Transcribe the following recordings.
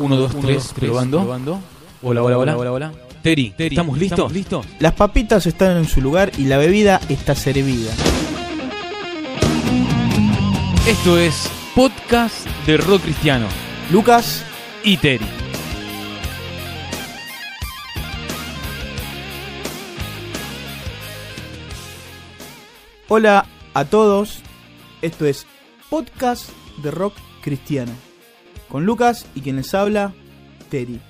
1, 2, 3, probando. Hola, hola, hola, hola, hola. Teri, ¿estamos listos? ¿Listos? Las papitas están en su lugar y la bebida está servida. Esto es podcast de rock cristiano Lucas, y Teri. hola a todos. Esto es podcast de rock cristiano. Con Lucas y quien les habla, Teri.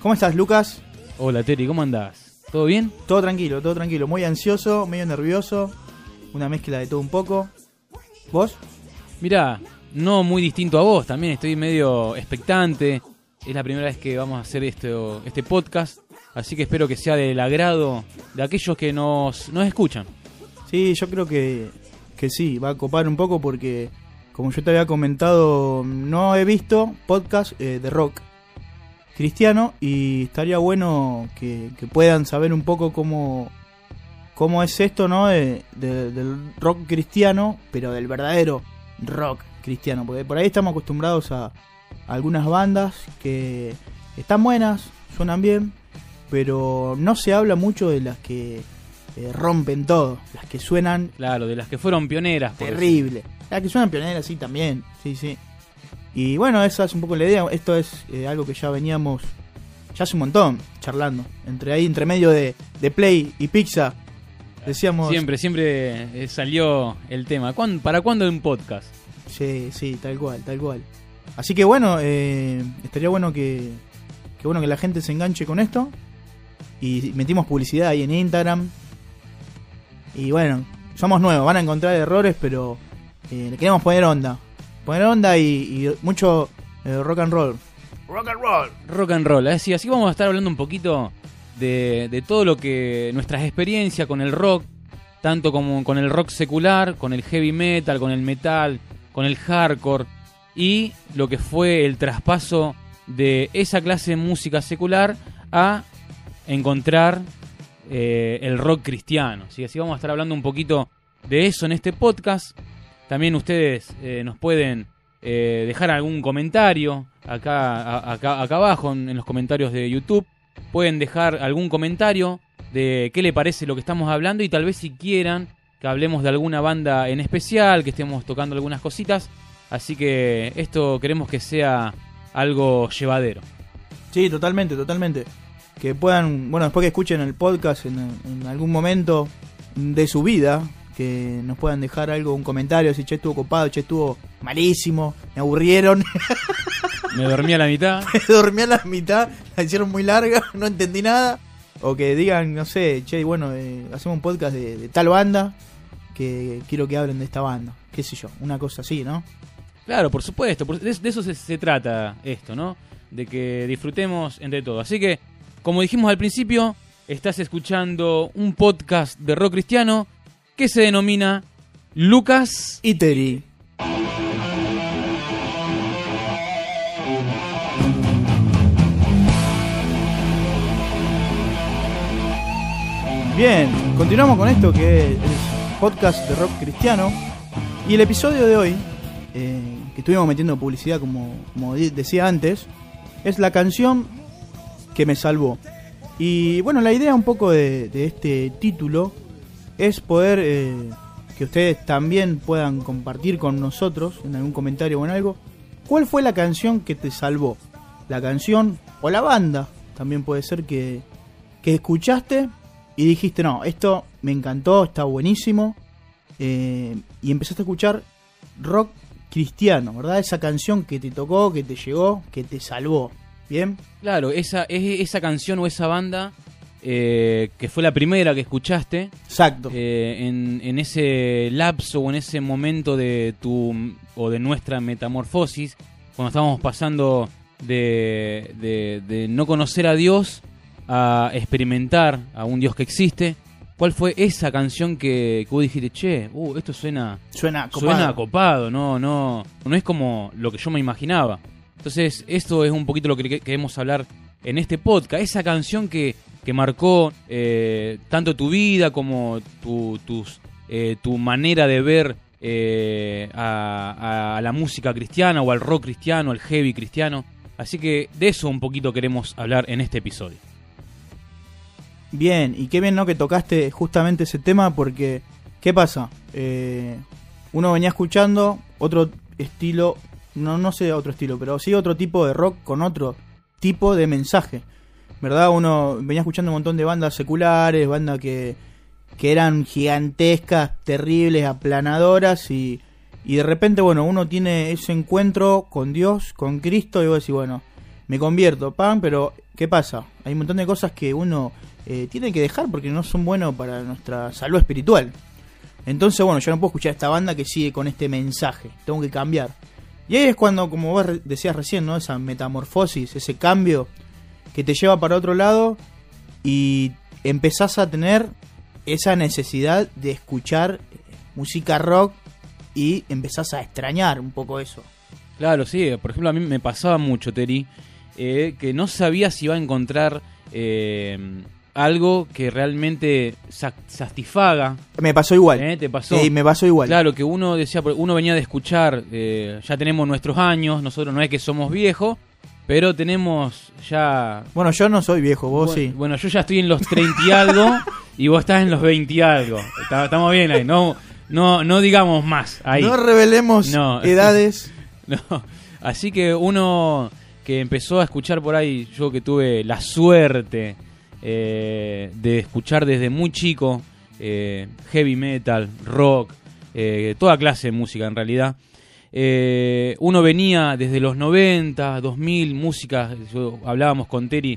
¿Cómo estás, Lucas? Hola, Teri, ¿cómo andás? ¿Todo bien? Todo tranquilo, todo tranquilo. Muy ansioso, medio nervioso. Una mezcla de todo un poco. ¿Vos? Mirá, no muy distinto a vos, también estoy medio expectante. Es la primera vez que vamos a hacer esto, este podcast, así que espero que sea del agrado de aquellos que nos, nos escuchan. Sí, yo creo que, que sí, va a copar un poco porque, como yo te había comentado, no he visto podcast eh, de rock cristiano y estaría bueno que, puedan saber un poco cómo, cómo es esto, ¿no? De- de- del rock cristiano, pero del verdadero rock cristiano, porque por ahí estamos acostumbrados a algunas bandas que están buenas, suenan bien, pero no se habla mucho de las que eh, rompen todo, las que suenan Claro, de las que fueron pioneras. por terrible. Las que suenan pioneras, sí, también. Sí, sí. Y bueno, esa es un poco la idea. Esto es eh, algo que ya veníamos, ya hace un montón, charlando. Entre ahí, entre medio de, de Play y Pizza, decíamos... Siempre, siempre eh, salió el tema. ¿Cuán- ¿Para cuándo un podcast? Sí, sí, tal cual, tal cual. Así que bueno, eh, estaría bueno que, que bueno que la gente se enganche con esto. Y metimos publicidad ahí en Instagram. Y bueno, somos nuevos, van a encontrar errores, pero eh, le queremos poner onda. Poner onda y, y mucho eh, rock and roll. Rock and roll. Rock and roll. Así, así vamos a estar hablando un poquito de, de todo lo que. nuestras experiencias con el rock, tanto como con el rock secular, con el heavy metal, con el metal, con el hardcore, y lo que fue el traspaso de esa clase de música secular a encontrar eh, el rock cristiano. ¿sí? Así vamos a estar hablando un poquito de eso en este podcast. También ustedes eh, nos pueden eh, dejar algún comentario acá, acá abajo en, en los comentarios de YouTube. Pueden dejar algún comentario de qué le parece lo que estamos hablando y tal vez si quieran que hablemos de alguna banda en especial, que estemos tocando algunas cositas. Así que esto queremos que sea algo llevadero. Sí, totalmente, totalmente. Que puedan, bueno, después que escuchen el podcast en, en algún momento de su vida, que nos puedan dejar algo, un comentario, si che estuvo copado, che estuvo malísimo, me aburrieron, Me dormí a la mitad. me dormí a la mitad, la hicieron muy larga, no entendí nada. O que digan, no sé, che, bueno, eh, hacemos un podcast de, de tal banda, que quiero que hablen de esta banda, qué sé yo, una cosa así, ¿no? Claro, por supuesto, de, de eso se, se trata esto, ¿no? De que disfrutemos entre todos. Así que, como dijimos al principio, estás escuchando un podcast de rock cristiano que se denomina Lucas. Y Teri. Bien, continuamos con esto que es podcast de rock cristiano. Y el episodio de hoy, eh, que estuvimos metiendo publicidad como, decía antes, es la canción que me salvó. Y bueno, la idea un poco de, este título es poder eh, que ustedes también puedan compartir con nosotros en algún comentario o en algo. ¿Cuál fue la canción que te salvó? La canción o la banda también puede ser que, que escuchaste y dijiste, no, esto me encantó, está buenísimo. eh, y empezaste a escuchar rock cristiano, ¿verdad? Esa canción que te tocó, que te llegó, que te salvó. ¿Bien? Claro, esa, es esa canción o esa banda eh, que fue la primera que escuchaste Exacto. eh, en, en ese lapso o en ese momento de tu o de nuestra metamorfosis, cuando estábamos pasando de, de- de no conocer a Dios a experimentar a un Dios que existe. ¿Cuál fue esa canción que, que vos dijiste, che, uh, esto suena, Suena copado. suena copado, no, no, no es como lo que yo me imaginaba. Entonces, esto es un poquito lo que que- queremos hablar en este podcast. Esa canción que, que marcó eh, tanto tu vida como tu, eh, tu manera de ver eh, a, a la música cristiana o al rock cristiano, al heavy cristiano. Así que de eso un poquito queremos hablar en este episodio. Bien, y qué bien ¿no? que tocaste justamente ese tema porque, ¿qué pasa? Uno venía escuchando otro estilo, no, no sé otro estilo, pero sí otro tipo de rock con otro tipo de mensaje. ¿Verdad? Uno venía escuchando un montón de bandas seculares, bandas que, que eran gigantescas, terribles, aplanadoras y, y de repente, bueno, uno tiene ese encuentro con Dios, con Cristo y vos decís, bueno, me convierto, pan, pero ¿qué pasa? Hay un montón de cosas que uno eh, tiene que dejar porque no son buenos para nuestra salud espiritual. Entonces, bueno, yo no puedo escuchar esta banda que sigue con este mensaje, tengo que cambiar. Y ahí es cuando, como vos decías recién, ¿no? Esa metamorfosis, ese cambio que te lleva para otro lado y empezás a tener esa necesidad de escuchar música rock y empezás a extrañar un poco eso. Claro, sí, por ejemplo a mí me pasaba mucho, Terry, eh, que no sabía si iba a encontrar eh, algo que realmente satisfaga. Me pasó igual. ¿Eh? ¿Te pasó? Sí, me pasó igual. Claro, que uno decía, uno venía de escuchar, eh, ya tenemos nuestros años, nosotros no es que somos viejos, pero tenemos ya... Bueno, yo no soy viejo, vos bueno, sí. Bueno, yo ya estoy en los 30 y algo y vos estás en los 20 y algo. Estamos bien ahí, no, no, no digamos más ahí. No revelemos edades. no, así que uno que empezó a escuchar por ahí, yo que tuve la suerte eh, de escuchar desde muy chico eh, heavy metal, rock, eh, toda clase de música en realidad. uno venía desde los 90, 2000, música, hablábamos con Terry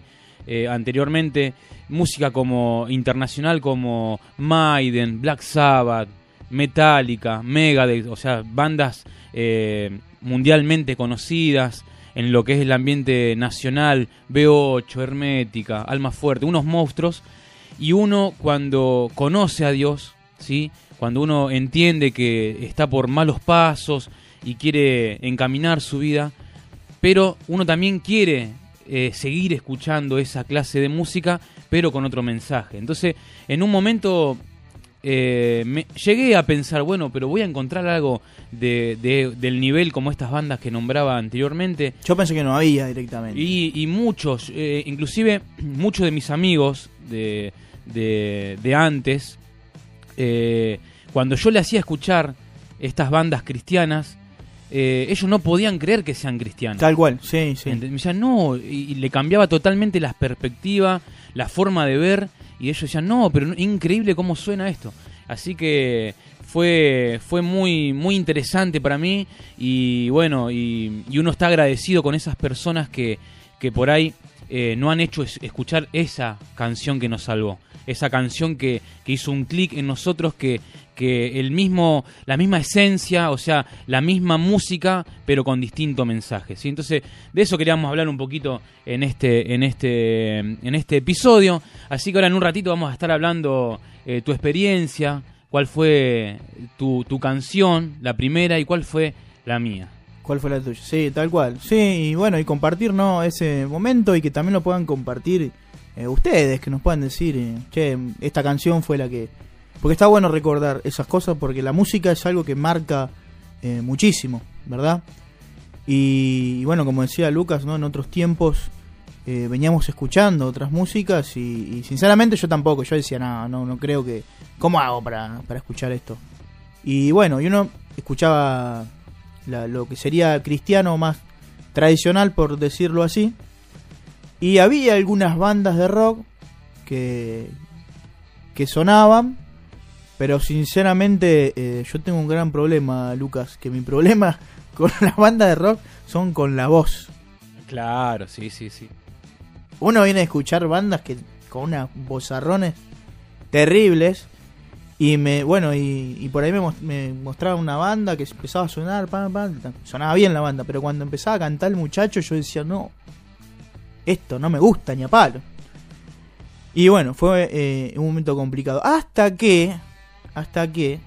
anteriormente, música como internacional como Maiden, Black Sabbath, Metallica, Megadeth, o sea, bandas mundialmente conocidas, en lo que es el ambiente nacional, B8, Hermética, Alma Fuerte, unos monstruos, y uno cuando conoce a Dios, ¿sí? cuando uno entiende que está por malos pasos y quiere encaminar su vida, pero uno también quiere eh, seguir escuchando esa clase de música, pero con otro mensaje. Entonces, en un momento eh, me, llegué a pensar, bueno, pero voy a encontrar algo de, del nivel como estas bandas que nombraba anteriormente. Yo pensé que no había directamente. Y, muchos, eh, inclusive muchos de mis amigos de, de, antes, eh, cuando yo le hacía escuchar estas bandas cristianas, ellos no podían creer que sean cristianos. Tal cual, sí, sí. Me decían, no, y, le cambiaba totalmente la perspectiva, la forma de ver y ellos decían, no, pero increíble cómo suena esto. Así que fue, fue muy, muy interesante para mí y bueno, y, uno está agradecido con esas personas que, que por ahí eh, no han hecho escuchar esa canción que nos salvó, esa canción que, que hizo un clic en nosotros, que, que el mismo, la misma esencia, o sea, la misma música, pero con distinto mensaje. ¿sí? Entonces, de eso queríamos hablar un poquito en este, en este, en este episodio. Así que ahora en un ratito vamos a estar hablando eh, tu experiencia, cuál fue tu, tu canción, la primera, y cuál fue la mía. ¿Cuál fue la tuya? Sí, tal cual. Sí, y bueno, y compartir ¿no? ese momento y que también lo puedan compartir eh, ustedes, que nos puedan decir, eh, che, esta canción fue la que porque está bueno recordar esas cosas porque la música es algo que marca eh, muchísimo, ¿verdad? Y, bueno, como decía Lucas, ¿no? En otros tiempos eh, veníamos escuchando otras músicas y, sinceramente yo tampoco, yo decía, no, no, no creo que... ¿Cómo hago para, para escuchar esto? Y bueno, y uno escuchaba lo que sería cristiano más tradicional, por decirlo así. Y había algunas bandas de rock que, que sonaban pero sinceramente eh, yo tengo un gran problema, Lucas, que mi problema con las bandas de rock son con la voz. Claro, sí, sí, sí. Uno viene a escuchar bandas que con unas vozarrones terribles y me bueno y, por ahí me, me, mostraba una banda que empezaba a sonar, sonaba bien la banda, pero cuando empezaba a cantar el muchacho yo decía, no, esto no me gusta ni a palo. Y bueno, fue eh, un momento complicado. Hasta que hasta que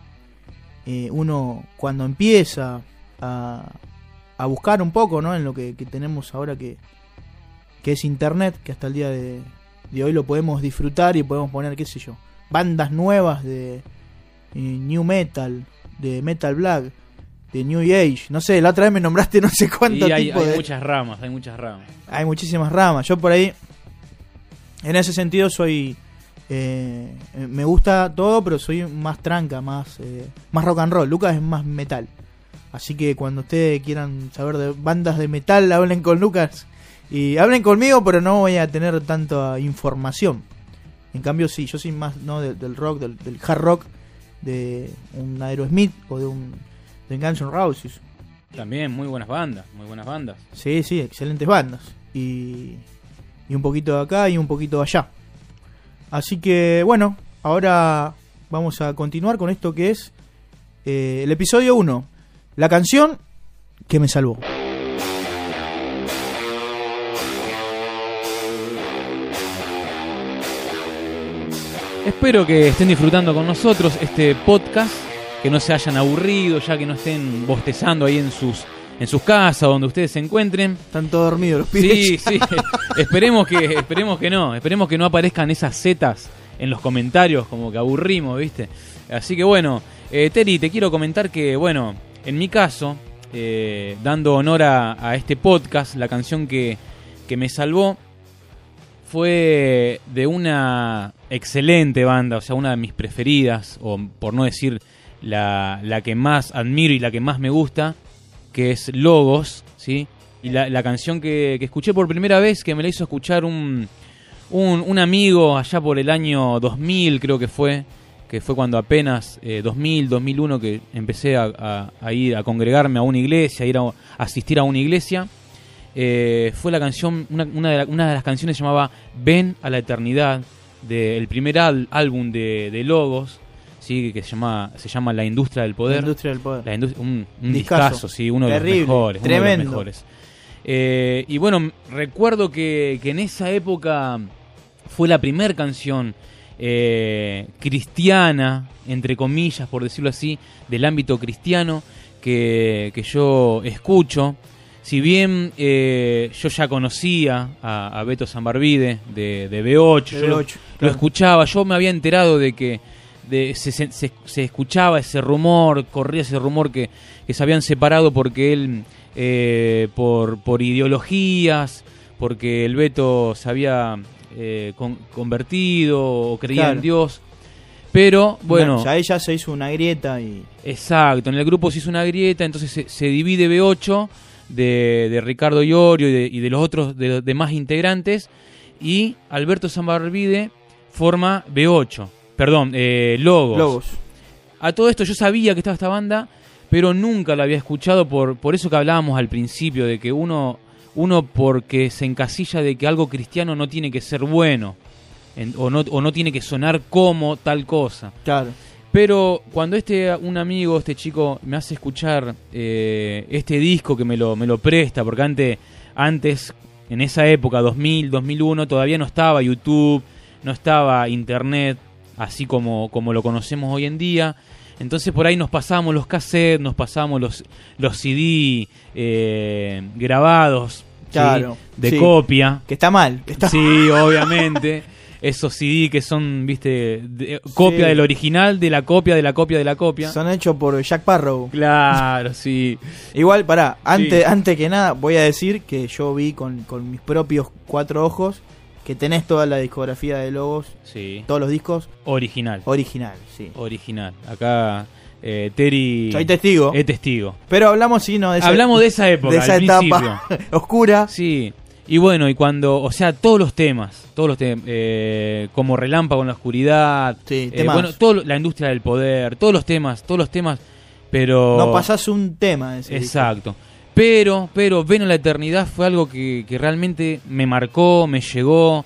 eh, uno cuando empieza a, a, buscar un poco ¿no? en lo que, tenemos ahora que, que, es internet, que hasta el día de, hoy lo podemos disfrutar y podemos poner, qué sé yo, bandas nuevas de eh, new metal, de metal black, de New Age. No sé, la otra vez me nombraste no sé cuánto Y hay, tipo hay de... muchas ramas, hay muchas ramas. Hay muchísimas ramas. Yo por ahí, en ese sentido, soy... eh, eh, me gusta todo, pero soy más tranca, más, eh, más rock and roll. Lucas es más metal. Así que cuando ustedes quieran saber de bandas de metal, hablen con Lucas. Y hablen conmigo, pero no voy a tener tanta información. En cambio, sí, yo soy más no del, del rock, del, del hard rock, de un Aerosmith o de un de Guns N' Roses. También muy buenas bandas, muy buenas bandas. Sí, sí, excelentes bandas. Y, y un poquito de acá y un poquito de allá. Así que, bueno, ahora vamos a continuar con esto que es eh, el episodio 1. La canción que me salvó. Espero que estén disfrutando con nosotros este podcast, que no se hayan aburrido, ya que no estén bostezando ahí en sus en sus casas, donde ustedes se encuentren. Están todos dormidos los pibes. Sí, sí. esperemos que esperemos que no, esperemos que no aparezcan esas zetas en los comentarios como que aburrimos, ¿viste? Así que bueno, eh, Terry, te quiero comentar que bueno, en mi caso, eh, dando honor a, a este podcast, la canción que, que me salvó fue de una excelente banda, o sea, una de mis preferidas, o por no decir la, la que más admiro y la que más me gusta, que es Logos, ¿sí? Y la, la canción que, que escuché por primera vez, que me la hizo escuchar un, un, un amigo allá por el año 2000, creo que fue, que fue cuando apenas, eh, 2000, 2001, que empecé a, ir a congregarme a una iglesia, a ir a, asistir a una iglesia. Eh, fue la canción, una, una de la- una de las canciones llamaba Ven a la Eternidad, del primer al- álbum de, de Logos, ¿sí? que se llama, se llama La Industria del La Poder. industria del poder. La industria- un, un Discazo. discazo, sí, uno de Terrible, los mejores. uno de los mejores. Eh, y bueno, recuerdo que, que en esa época fue la primera canción eh, cristiana, entre comillas, por decirlo así, del ámbito cristiano que, que yo escucho. Si bien eh, yo ya conocía a, a Beto Zambarvide de, de B8, De yo lo- B8, lo claro. escuchaba, yo me había enterado de que de, se, se- se- se escuchaba ese rumor, corría ese rumor que, que se habían separado porque él, eh, por, por ideologías, porque el Beto se había eh, con- convertido o creía Claro. en Dios. Pero bueno, Ya ella se hizo una grieta y. Exacto, en el grupo se hizo una grieta, entonces se, se divide B8 de, de Ricardo Iorio y de, y de los otros de los demás integrantes y Alberto Zambarvide forma B8, perdón, eh, Logos. Logos. A todo esto yo sabía que estaba esta banda, pero nunca la había escuchado por, por eso que hablábamos al principio, de que uno, uno porque se encasilla de que algo cristiano no tiene que ser bueno, en- o, no, o no tiene que sonar como tal cosa. Claro. Pero cuando este un amigo, este chico, me hace escuchar eh, este disco que me lo, me lo presta, porque antes, antes, en esa época, 2000, 2001, todavía no estaba YouTube, no estaba Internet, así como, como lo conocemos hoy en día. Entonces por ahí nos pasamos los cassettes, nos pasamos los, los CD eh, grabados ¿sí? Claro, de sí. copia. Que está mal. Que está Sí, obviamente. Esos CD que son, viste, de- copia Sí. del original, de la copia, de la copia, de la copia. Son hechos por Jack Parrow. Claro, sí. Igual, pará, antes, antes que nada, voy a decir que yo vi con, con mis propios cuatro ojos que tenés toda la discografía de Logos, Sí. todos los discos Original. original, sí. Original. Acá eh, Terry Soy testigo. es testigo. Pero hablamos, sí, no, de esa, Hablamos de esa época, de esa al etapa oscura. Sí. Y bueno, y cuando, o sea, todos los temas, todos los temas, eh, como Relámpago en la Oscuridad, Sí, eh, temas. bueno, todo, la industria del poder, todos los temas, todos los temas, pero... No pasás un tema de ese disco. Pero, pero, Ven a la Eternidad fue algo que, que realmente me marcó, me llegó,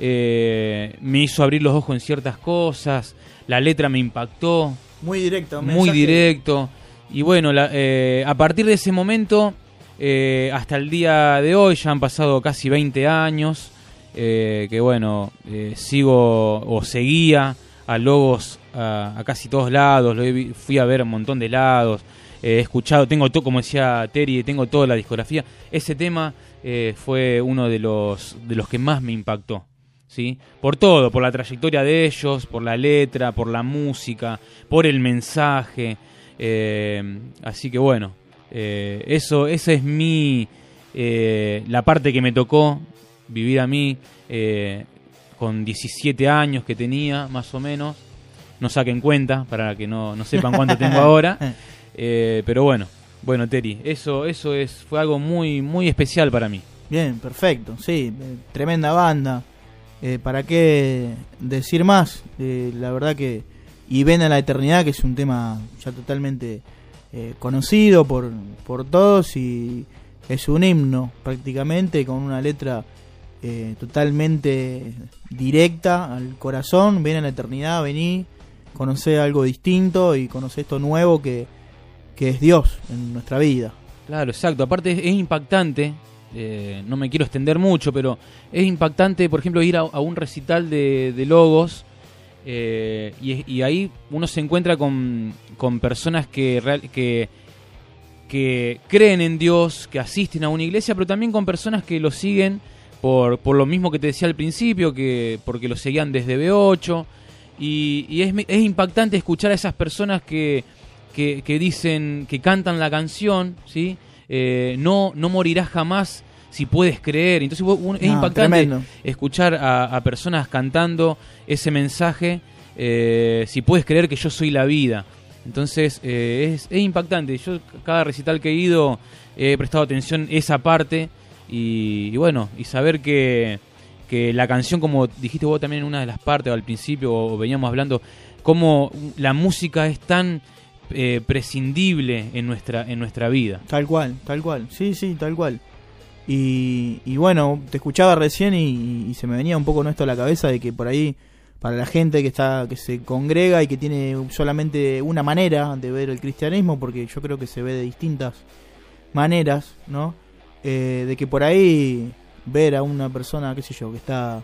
eh, me hizo abrir los ojos en ciertas cosas, la letra me impactó, Muy directo. muy mensaje. directo. Y bueno, la- eh, a partir de ese momento, eh, hasta el día de hoy, ya han pasado casi 20 años, eh, que bueno, sigo o seguía a Logos a, a casi todos lados, lo fui a ver a un montón de lados, he escuchado, tengo todo, como decía Terry, tengo toda la discografía. Ese tema eh, fue uno de los, de los que más me impactó. ¿Sí? Por todo, por la trayectoria de ellos, por la letra, por la música, por el mensaje. Eh, así que bueno, eh, eso, esa es mi, eh, la parte que me tocó vivir a mí con 17 años que tenía, más o menos. No saquen cuenta para que no, no sepan cuánto tengo ahora. Eh, pero bueno, bueno, Terry, eso, eso es, fue algo muy, muy especial para mí. Bien, perfecto, sí, eh, tremenda banda. Eh, ¿Para qué decir más? Eh, la verdad que... Y Ven a la Eternidad, que es un tema ya totalmente eh, conocido por, por todos y es un himno prácticamente con una letra totalmente directa al corazón. Ven a la Eternidad, vení, conocé algo distinto y conocé esto nuevo que, que es Dios en nuestra vida. Claro, exacto. Aparte es, impactante, eh, no me quiero extender mucho, pero es impactante, por ejemplo, ir a, un recital de, de logos eh, y, ahí uno se encuentra con, con personas que, que, creen en Dios, que asisten a una iglesia, pero también con personas que lo siguen por, por lo mismo que te decía al principio, que porque lo seguían desde B8. Y, es impactante escuchar a esas personas que, que, que dicen, que cantan la canción, ¿sí? Eh, no, no morirás jamás si puedes creer. Entonces uno- es No, impactante tremendo. escuchar a, a personas cantando ese mensaje, eh, si puedes creer que yo soy la vida. Entonces eh, es, es impactante. Yo cada recital que he ido he prestado atención a esa parte y, y bueno, y saber que, que la canción, como dijiste vos también en una de las partes o al principio, o veníamos hablando, cómo la música es tan eh, prescindible en nuestra, en nuestra vida. Tal cual, tal cual. Sí, sí, tal cual. Y, bueno, te escuchaba recién y, se me venía un poco esto a la cabeza de que por ahí, para la gente que está que se congrega y que tiene solamente una manera de ver el cristianismo, porque yo creo que se ve de distintas maneras, ¿no? Eh, de que por ahí ver a una persona, qué sé yo, que está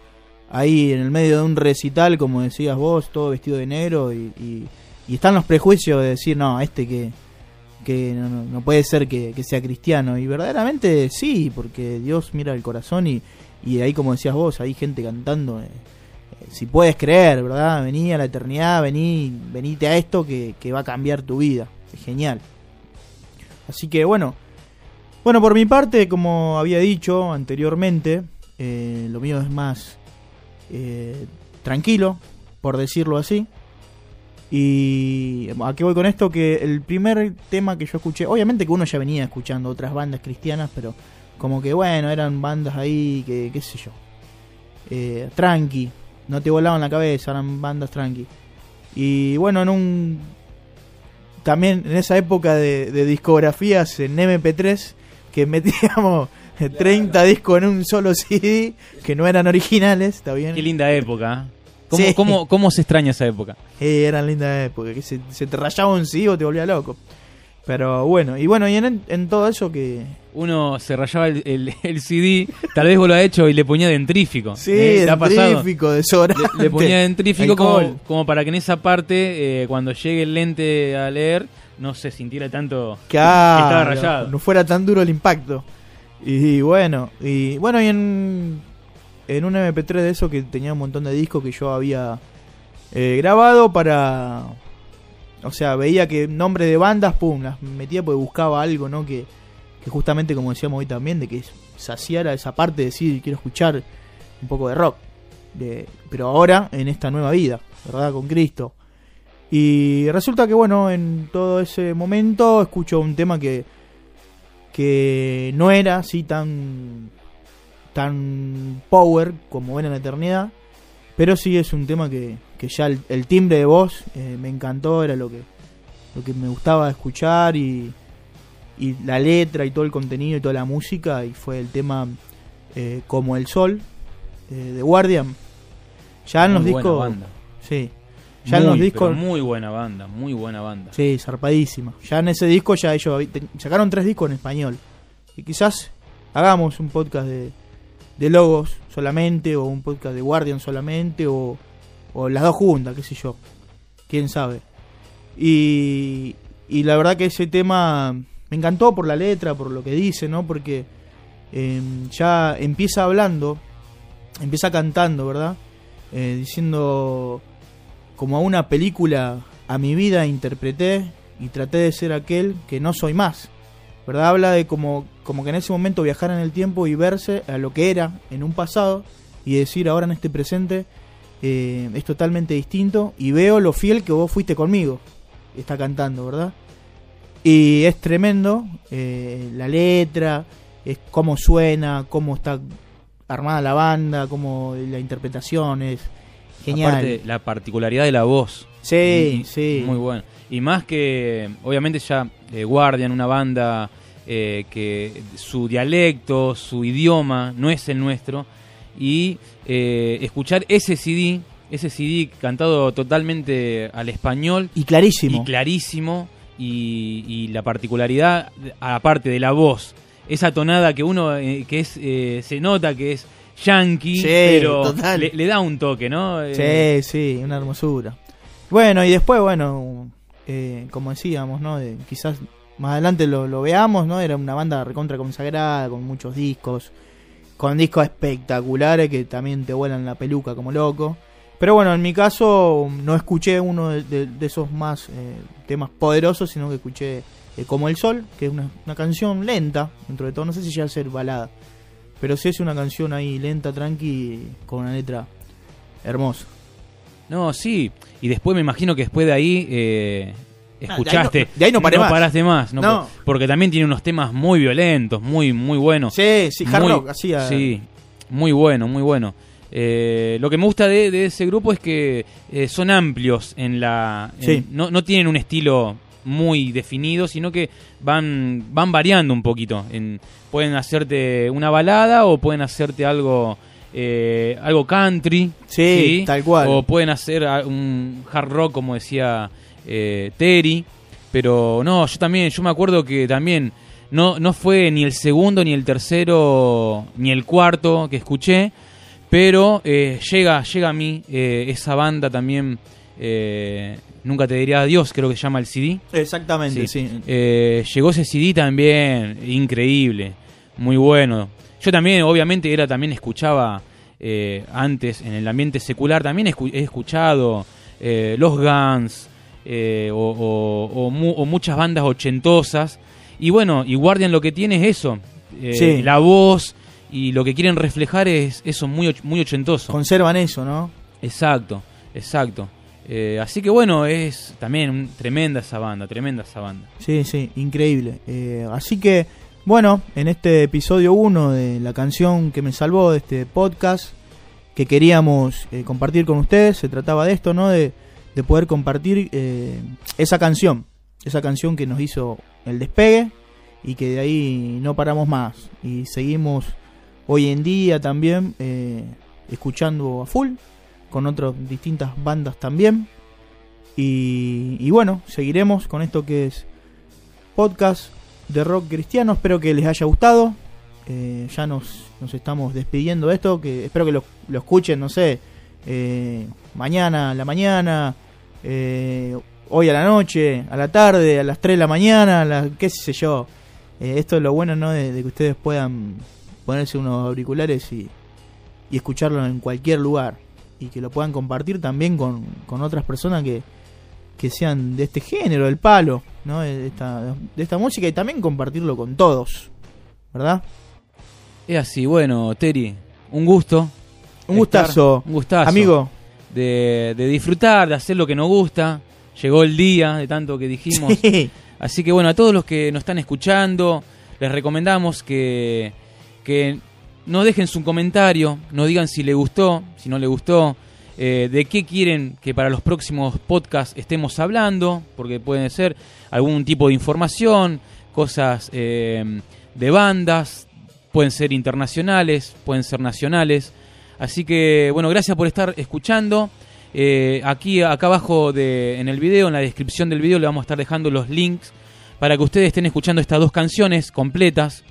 ahí en el medio de un recital, como decías vos, todo vestido de negro y, y están los prejuicios de decir, no, este que que no, puede ser que, que sea cristiano. Y verdaderamente sí, porque Dios mira el corazón y, y ahí, como decías vos, hay gente cantando. eh, eh, si puedes creer, ¿verdad? Vení a la eternidad, vení, venite a esto que, que va a cambiar tu vida. Es genial. Así que bueno. Bueno, por mi parte, como había dicho anteriormente, eh, lo mío es más tranquilo, por decirlo así. Y a qué voy con esto, que el primer tema que yo escuché, obviamente que uno ya venía escuchando otras bandas cristianas, pero como que bueno, eran bandas ahí que, qué sé yo, eh, tranqui, no te volaban la cabeza, eran bandas tranqui. Y bueno, en un... También en esa época de, de discografías en MP3, que metíamos 30 discos en un solo CD, que no eran originales, ¿está bien? Qué linda época. ¿Cómo, Sí. cómo, cómo se extraña esa época? Eh, eran lindas épocas, que se, se te rayaba un sí o te volvía loco. Pero bueno, y bueno, y en, en todo eso que... Uno se rayaba el, el- el CD, tal vez vos lo has hecho y le ponía dentrífico. Sí, ¿eh? ¿Te ha dentrífico, desodorante. Le, le ponía dentrífico como, como para que en esa parte, eh, cuando llegue el lente a leer, no se sintiera tanto que Claro, estaba rayado. no fuera tan duro el impacto. Y bueno, y bueno, y en, en un MP3 de eso que tenía un montón de discos que yo había eh, grabado para... O sea, veía que nombre de bandas, pum, las metía porque buscaba algo, ¿no? Que, que justamente, como decíamos hoy también, de que saciara esa parte de decir, quiero escuchar un poco de rock. Pero ahora, en esta nueva vida, ¿verdad? Con Cristo. Y resulta que, bueno, en todo ese momento escucho un tema que, que no era así tan, tan power como ven en la eternidad, pero sí es un tema que, que ya el, el timbre de voz eh, me encantó, era lo que, lo que me gustaba escuchar y, y la letra y todo el contenido y toda la música, y fue el tema eh, Como el Sol eh, de Guardian. Ya en los Muy discos. banda. Sí. Ya en Muy, los discos. muy buena banda, muy buena banda. Sí, zarpadísima. Ya en ese disco ya ellos sacaron tres discos en español. Y quizás hagamos un podcast de, de Logos solamente, o un podcast de Guardian solamente, o, o las dos juntas, qué sé yo. Quién sabe. Y, y la verdad que ese tema me encantó por la letra, por lo que dice, ¿no? Porque eh, ya empieza hablando, empieza cantando, ¿verdad? Eh, diciendo como a una película a mi vida interpreté y traté de ser aquel que no soy más. ¿Verdad? Habla de como, como que en ese momento viajar en el tiempo y verse a lo que era en un pasado y decir ahora en este presente eh, es totalmente distinto y veo lo fiel que vos fuiste conmigo. Está cantando, ¿verdad? Y es tremendo eh, la letra, es cómo suena, cómo está armada la banda, cómo la interpretación es genial. Aparte, la particularidad de la voz. Sí, sí. Muy bueno. Y más que, obviamente ya eh, Guardian, una banda eh, que su dialecto, su idioma no es el nuestro. Y eh, escuchar ese CD, ese CD cantado totalmente al español Y clarísimo. y clarísimo. Y, y la particularidad, aparte de la voz, esa tonada que uno, que es, se nota que es yankee, Sí, pero le, le da un toque, ¿no? Sí, sí, una hermosura. Bueno, y después, bueno, eh, como decíamos, ¿no? De- quizás más adelante lo, lo veamos, ¿no? Era una banda recontra consagrada, con muchos discos, con discos espectaculares que también te vuelan la peluca como loco. Pero bueno, en mi caso no escuché uno de, esos más eh, temas poderosos, sino que escuché eh, Como el Sol, que es una, una canción lenta, dentro de todo, no sé si llega a ser balada, pero sí es una canción ahí lenta, tranqui, con una letra hermosa. No, sí. Y después me imagino que después de ahí eh, Ah, escuchaste. de ahí no- de ahí no paré más. paraste más. No, No. Por- Porque también tiene unos temas muy violentos, muy, muy buenos. Sí, sí, hard Muy- rock, así a- Sí, muy bueno, muy bueno. Eh, lo que me gusta de, de ese grupo es que eh, son amplios en la... en- Sí. no, no tienen un estilo muy definido, sino que van, van variando un poquito. En, pueden hacerte una balada o pueden hacerte algo... eh, algo country, Sí, tal cual. o pueden hacer un hard rock, como decía eh, Terry. Pero no, yo también, yo me acuerdo que también no, no fue ni el segundo, ni el tercero, ni el cuarto que escuché. Pero eh, llega, llega a mí eh, esa banda también. eh, Nunca te diría adiós, creo que se llama el CD. Exactamente, sí. Llegó ese CD también, increíble, muy bueno. Yo también, obviamente, era también escuchaba eh, antes en el ambiente secular, también escu- he escuchado eh, los Guns eh, o, o- o mu- o muchas bandas ochentosas. Y bueno, y Guardian lo que tiene es eso, eh, Sí. la voz y lo que quieren reflejar es eso muy, och- muy ochentoso. Conservan eso, ¿no? Exacto, exacto. Eh, así que bueno, es también un- tremenda esa banda, tremenda esa banda. Sí, sí, increíble. Eh, así que, bueno, en este episodio 1 de la canción que me salvó de este podcast que queríamos eh, compartir con ustedes, se trataba de esto, ¿no? De, de poder compartir eh, esa canción, esa canción que nos hizo el despegue y que de ahí no paramos más y seguimos hoy en día también eh, escuchando a full con otras distintas bandas también. Y bueno, seguiremos con esto que es podcast de rock cristiano. Espero que les haya gustado. Eh, ya nos, nos estamos despidiendo de esto. Que espero que lo, lo escuchen, no sé, eh, mañana a la mañana, eh, hoy a la noche, a la tarde, a las 3 de la mañana, qué sé yo. Esto es lo bueno, ¿no? De, de que ustedes puedan ponerse unos auriculares y, y escucharlo en cualquier lugar. Y que lo puedan compartir también con, con otras personas que, que sean de este género, del palo, ¿no? De esta, de esta música y también compartirlo con todos, ¿verdad? Es así, bueno, Terry, un gusto. Un estar- gustazo, un gustazo. amigo. De, de disfrutar, de hacer lo que nos gusta. Llegó el día de tanto que dijimos. Sí. Así que bueno, a todos los que nos están escuchando, les recomendamos que, que nos dejen su comentario, nos digan si les gustó, si no les gustó, eh, de qué quieren que para los próximos podcasts estemos hablando, porque pueden ser algún tipo de información, cosas eh, de bandas, pueden ser internacionales, pueden ser nacionales. Así que bueno, gracias por estar escuchando. Eh, aquí, acá abajo de, en el video, en la descripción del video, le vamos a estar dejando los links para que ustedes estén escuchando estas dos canciones completas,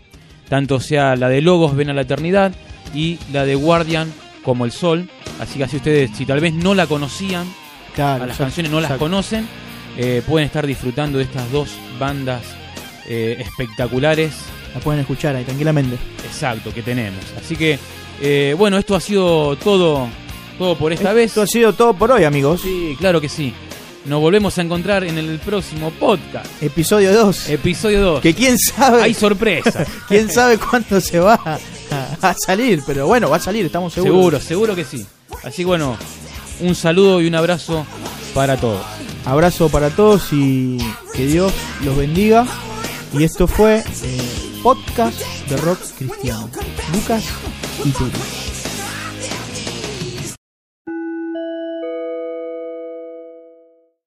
tanto sea la de Logos Ven a la Eternidad y la de Guardian como el Sol. Así que así ustedes, si tal vez no la conocían, Claro, a las exacto, canciones no las exacto. conocen, eh, pueden estar disfrutando de estas dos bandas eh, espectaculares, La pueden escuchar ahí tranquilamente. exacto, que tenemos. Así que, eh, bueno, esto ha sido todo, todo por esta vez. Esto ha sido todo por hoy, amigos. Sí, claro que sí. Nos volvemos a encontrar en el próximo podcast. Episodio 2. Episodio 2. que quién sabe. Hay sorpresa. quién sabe cuándo se va a, a salir. Pero bueno, va a salir, estamos seguros. seguro, seguro que sí. Así que bueno, un saludo y un abrazo para todos. Abrazo para todos y que Dios los bendiga. Y esto fue eh, podcast de rock cristiano. Lucas y Turi.